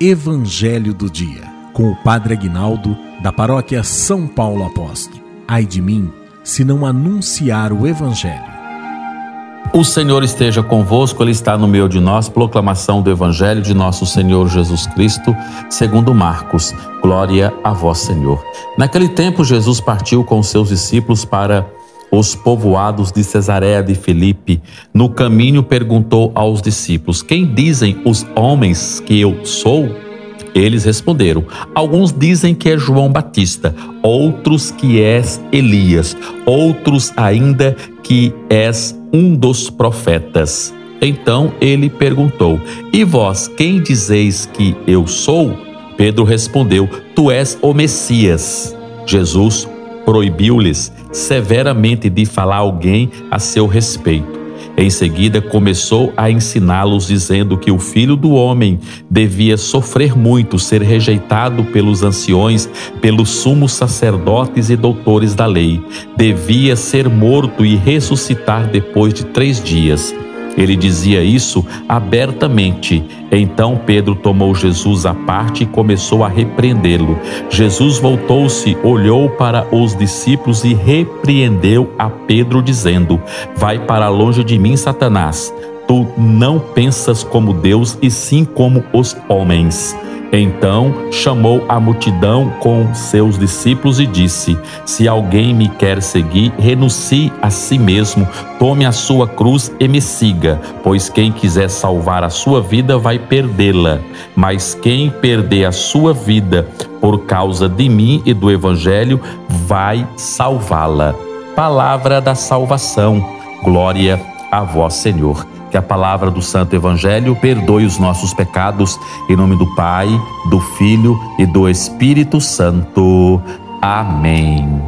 Evangelho do Dia, com o Padre Aguinaldo, da paróquia São Paulo Apóstolo. Ai de mim, se não anunciar o Evangelho. O Senhor esteja convosco, Ele está no meio de nós. Proclamação do Evangelho de nosso Senhor Jesus Cristo, segundo Marcos. Glória a vós, Senhor. Naquele tempo, Jesus partiu com seus discípulos para os povoados de Cesareia de Filipe. No caminho perguntou aos discípulos: Quem dizem os homens que eu sou? Eles responderam: Alguns dizem que é João Batista, outros que és Elias, outros ainda que és um dos profetas. Então ele perguntou: E vós, quem dizeis que eu sou? Pedro respondeu: Tu és o Messias. Jesus proibiu-lhes severamente de falar alguém a seu respeito. Em seguida, começou a ensiná-los, dizendo que o filho do homem devia sofrer muito, ser rejeitado pelos anciões, pelos sumos sacerdotes e doutores da lei, devia ser morto e ressuscitar depois de três dias. Ele dizia isso abertamente. Então Pedro tomou Jesus à parte e começou a repreendê-lo. Jesus voltou-se, olhou para os discípulos e repreendeu a Pedro, dizendo: Vai para longe de mim, Satanás. Tu não pensas como Deus e sim como os homens. Então chamou a multidão com seus discípulos e disse: Se alguém me quer seguir, renuncie a si mesmo, tome a sua cruz e me siga, pois quem quiser salvar a sua vida vai perdê-la, mas quem perder a sua vida por causa de mim e do evangelho vai salvá-la. Palavra da salvação. Glória a vós, Senhor que a palavra do Santo Evangelho perdoe os nossos pecados, em nome do Pai, do Filho e do Espírito Santo. Amém.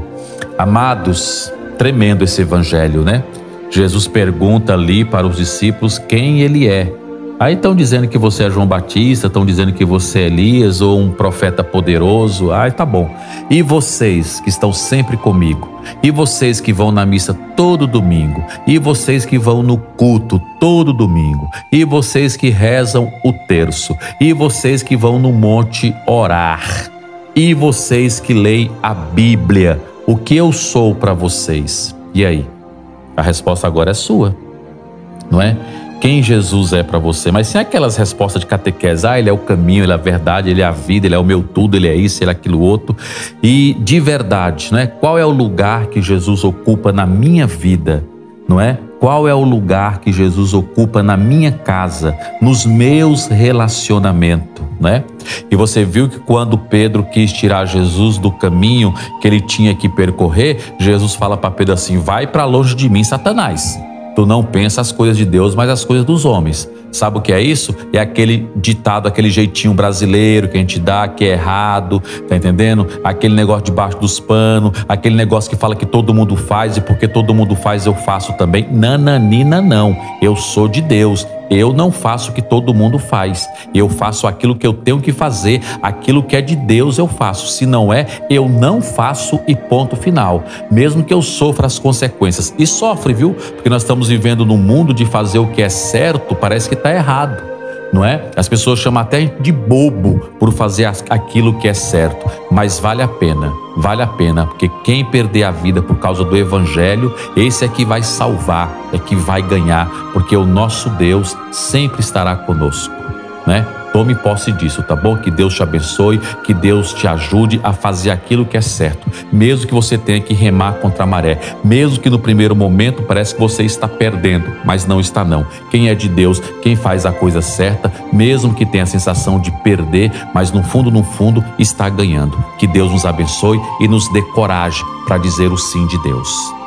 Amados, tremendo esse Evangelho, né? Jesus pergunta ali para os discípulos quem ele é. Aí estão dizendo que você é João Batista, estão dizendo que você é Elias ou um profeta poderoso. Ai, tá bom. E vocês que estão sempre comigo? E vocês que vão na missa todo domingo? E vocês que vão no culto todo domingo? E vocês que rezam o terço? E vocês que vão no monte orar? E vocês que leem a Bíblia? O que eu sou para vocês? E aí? A resposta agora é sua, não é? Quem Jesus é para você, mas sem aquelas respostas de catequese, ah, ele é o caminho, ele é a verdade, ele é a vida, ele é o meu tudo, ele é isso, ele é aquilo outro. E de verdade, não é? Qual é o lugar que Jesus ocupa na minha vida, não é? Qual é o lugar que Jesus ocupa na minha casa, nos meus relacionamentos, né? E você viu que quando Pedro quis tirar Jesus do caminho que ele tinha que percorrer, Jesus fala para Pedro assim: "Vai para longe de mim, Satanás". Tu não pensa as coisas de Deus, mas as coisas dos homens. Sabe o que é isso? É aquele ditado, aquele jeitinho brasileiro que a gente dá, que é errado, tá entendendo? Aquele negócio debaixo dos panos, aquele negócio que fala que todo mundo faz e porque todo mundo faz eu faço também. Nananina, não. Eu sou de Deus. Eu não faço o que todo mundo faz. Eu faço aquilo que eu tenho que fazer, aquilo que é de Deus eu faço. Se não é, eu não faço e ponto final. Mesmo que eu sofra as consequências. E sofre, viu? Porque nós estamos vivendo num mundo de fazer o que é certo, parece que está errado não é? As pessoas chamam até de bobo por fazer aquilo que é certo, mas vale a pena, vale a pena, porque quem perder a vida por causa do evangelho, esse é que vai salvar, é que vai ganhar, porque o nosso Deus sempre estará conosco, né? Tome posse disso, tá bom? Que Deus te abençoe, que Deus te ajude a fazer aquilo que é certo, mesmo que você tenha que remar contra a maré, mesmo que no primeiro momento parece que você está perdendo, mas não está não. Quem é de Deus, quem faz a coisa certa, mesmo que tenha a sensação de perder, mas no fundo, no fundo, está ganhando. Que Deus nos abençoe e nos dê coragem para dizer o sim de Deus.